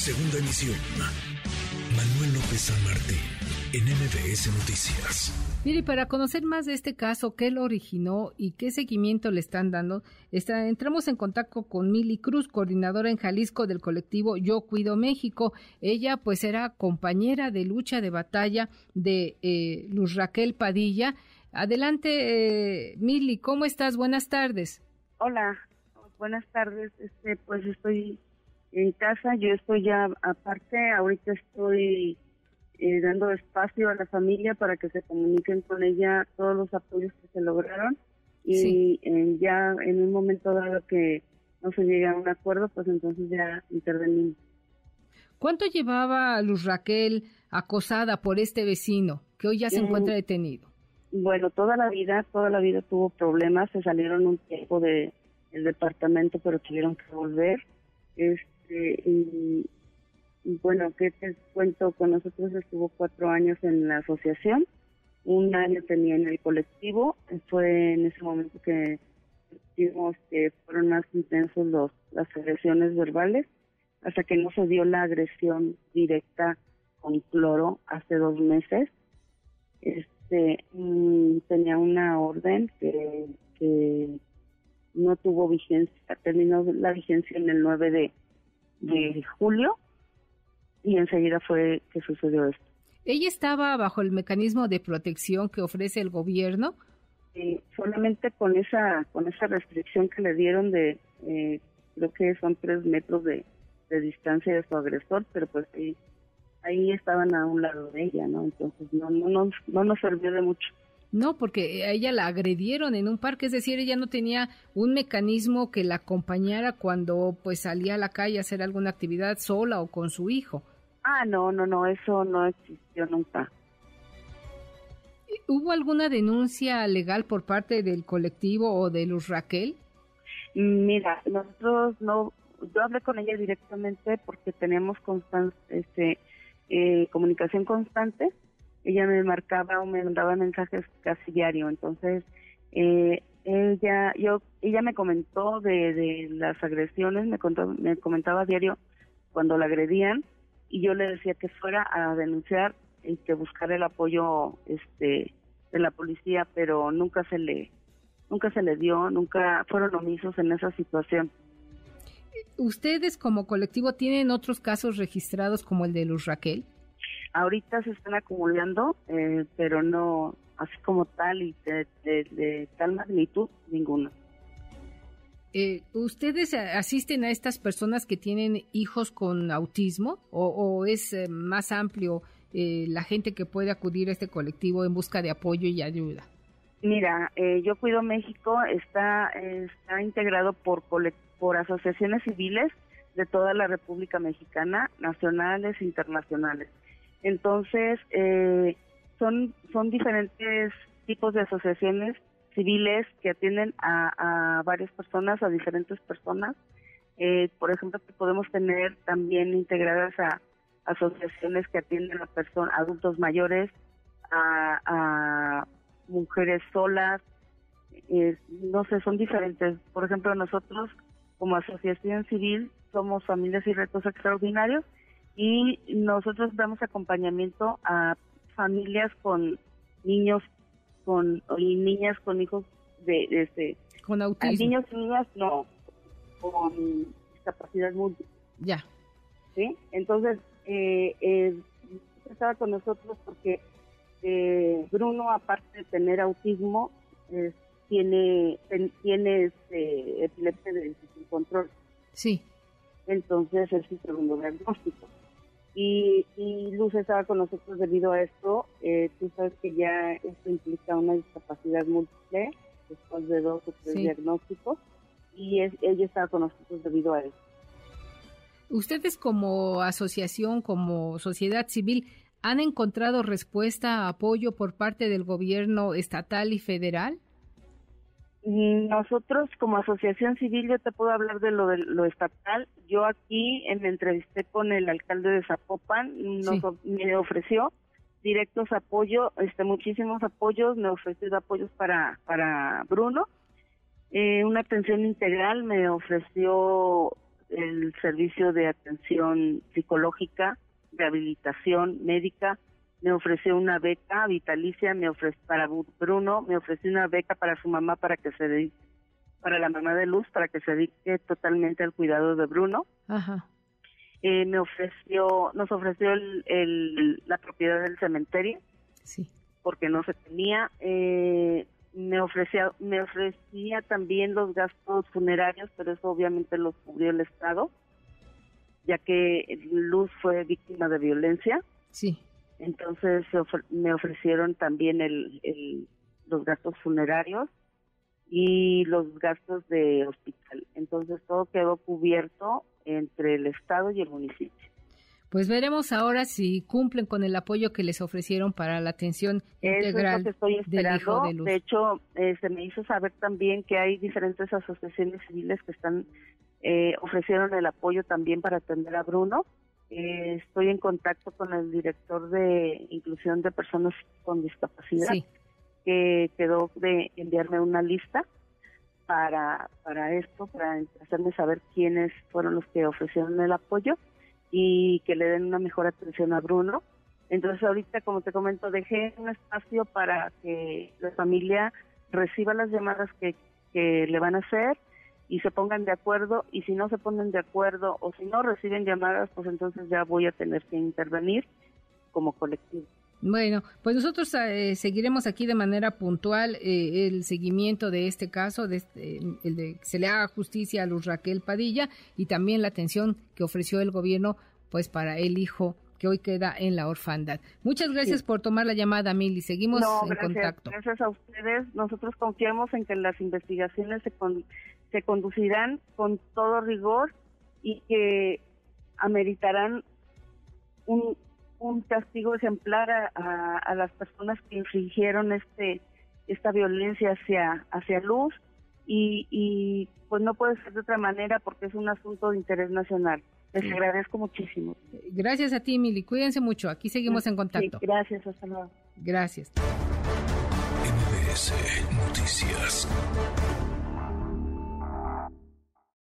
Segunda emisión. Manuel López San Martín, en MBS Noticias. Mire, para conocer más de este caso, qué lo originó y qué seguimiento le están dando, está, entramos en contacto con Mili Cruz, coordinadora en Jalisco del colectivo Yo Cuido México. Ella pues era compañera de lucha, de batalla de eh, Luz Raquel Padilla. Adelante, eh, Mili, ¿cómo estás? Buenas tardes. Hola, buenas tardes. Este, pues estoy en casa, yo estoy ya aparte, ahorita estoy eh, dando espacio a la familia para que se comuniquen con ella todos los apoyos que se lograron y eh, ya en un momento dado que no se llegue a un acuerdo, pues entonces ya intervenimos. ¿Cuánto llevaba Luz Raquel acosada por este vecino que hoy ya se encuentra detenido? Bueno, toda la vida, toda la vida tuvo problemas, se salieron un tiempo de el departamento, pero tuvieron que volver. Este, y, bueno, ¿qué te cuento? Con nosotros estuvo cuatro años en la asociación, un año tenía en el colectivo, fue en ese momento que vimos que fueron más intensos los, las agresiones verbales, hasta que no se dio la agresión directa con cloro hace dos meses. Este, mm, tenía una orden que, que no tuvo vigencia, terminó la vigencia en el 9 de, de julio y enseguida fue que sucedió esto. ¿Ella estaba bajo el mecanismo de protección que ofrece el gobierno? Eh, solamente con esa con esa restricción que le dieron de, eh, creo que son tres metros de, de distancia de su agresor, pero pues ahí, ahí estaban a un lado de ella, ¿no? Entonces no, no, no, no nos sirvió de mucho. No, porque a ella la agredieron en un parque, es decir, ella no tenía un mecanismo que la acompañara cuando pues salía a la calle a hacer alguna actividad sola o con su hijo. Ah, no, no, no, eso no existió nunca. ¿Hubo alguna denuncia legal por parte del colectivo o de Luz Raquel? Mira, nosotros no, yo hablé con ella directamente porque tenemos este, eh, comunicación constante ella me marcaba o me mandaba mensajes casi diario, entonces eh, ella yo ella me comentó de, de las agresiones, me, contó, me comentaba diario cuando la agredían y yo le decía que fuera a denunciar y que buscara el apoyo este de la policía, pero nunca se le nunca se le dio, nunca fueron omisos en esa situación. ¿Ustedes como colectivo tienen otros casos registrados como el de Luz Raquel? Ahorita se están acumulando, eh, pero no así como tal y de, tal magnitud, ninguno. Eh, ¿Ustedes asisten a estas personas que tienen hijos con autismo o, es eh, más amplio la gente que puede acudir a este colectivo en busca de apoyo y ayuda? Mira, Yo Cuido México está, está integrado por, por asociaciones civiles de toda la República Mexicana, nacionales e internacionales. Entonces, eh, son, son diferentes tipos de asociaciones civiles que atienden a, varias personas, a diferentes personas. Eh, por ejemplo, podemos tener también integradas a asociaciones que atienden a personas, adultos mayores, a, mujeres solas, eh, no sé, son diferentes. Por ejemplo, nosotros como asociación civil somos Familias y Retos Extraordinarios y nosotros damos acompañamiento a familias con niños con y niñas con hijos de, este con autismo. niños y niñas no con discapacidad múltiple. Ya. Sí entonces eh, eh, estaba con nosotros porque eh, Bruno aparte de tener autismo eh, tiene tiene este, epilepsia de sin control. Sí. Entonces es su segundo diagnóstico y, Luz estaba con nosotros debido a esto. Eh, tú sabes que ya esto implica una discapacidad múltiple después de dos o tres diagnósticos y ella estaba con nosotros debido a esto. ¿Ustedes como asociación, como sociedad civil, han encontrado respuesta, apoyo por parte del gobierno estatal y federal? Nosotros como asociación civil, yo te puedo hablar de lo de lo estatal. Yo aquí me entrevisté con el alcalde de Zapopan, me ofreció directos apoyo, este muchísimos apoyos, me ofreció apoyos para para Bruno, eh, una atención integral, me ofreció el servicio de atención psicológica, rehabilitación médica, me ofreció una beca vitalicia, me ofreció para Bruno, me ofreció una beca para su mamá para que se dedique, para la mamá de Luz, para que se dedique totalmente al cuidado de Bruno. Ajá. Eh, me ofreció, nos ofreció el, la propiedad del cementerio. Sí. Porque no se tenía. Eh, me ofrecía, me ofrecía también los gastos funerarios, pero eso obviamente los cubrió el Estado, ya que Luz fue víctima de violencia. Sí. Entonces me ofrecieron también el, el, los gastos funerarios y los gastos de hospital. Entonces todo quedó cubierto entre el Estado y el municipio. Pues veremos ahora si cumplen con el apoyo que les ofrecieron para la atención integral es estoy esperando. de, de hecho, eh, se me hizo saber también que hay diferentes asociaciones civiles que están eh, ofrecieron el apoyo también para atender a Bruno. Eh, estoy en contacto con el director de inclusión de personas con discapacidad, que quedó de enviarme una lista para, para esto, para hacerme saber quiénes fueron los que ofrecieron el apoyo y que le den una mejor atención a Bruno. Entonces ahorita, como te comento, dejé un espacio para que la familia reciba las llamadas que, que le van a hacer y se pongan de acuerdo y si no se ponen de acuerdo o si no reciben llamadas, pues entonces ya voy a tener que intervenir como colectivo. Bueno, pues nosotros eh, seguiremos aquí de manera puntual eh, el seguimiento de este caso, de este, el de que se le haga justicia a Luz Raquel Padilla y también la atención que ofreció el gobierno pues para el hijo que hoy queda en la orfandad. Muchas gracias por tomar la llamada, Mili. Seguimos en contacto. Gracias a ustedes. Nosotros confiamos en que las investigaciones se, se conducirán con todo rigor y que ameritarán un, un castigo ejemplar a, a, las personas que infringieron este esta violencia hacia hacia Luz y, y pues no puede ser de otra manera porque es un asunto de interés nacional. Les agradezco muchísimo. Gracias a ti, Mili. Cuídense mucho. Aquí seguimos en contacto. Sí, gracias. Hasta luego. Gracias. MBS Noticias.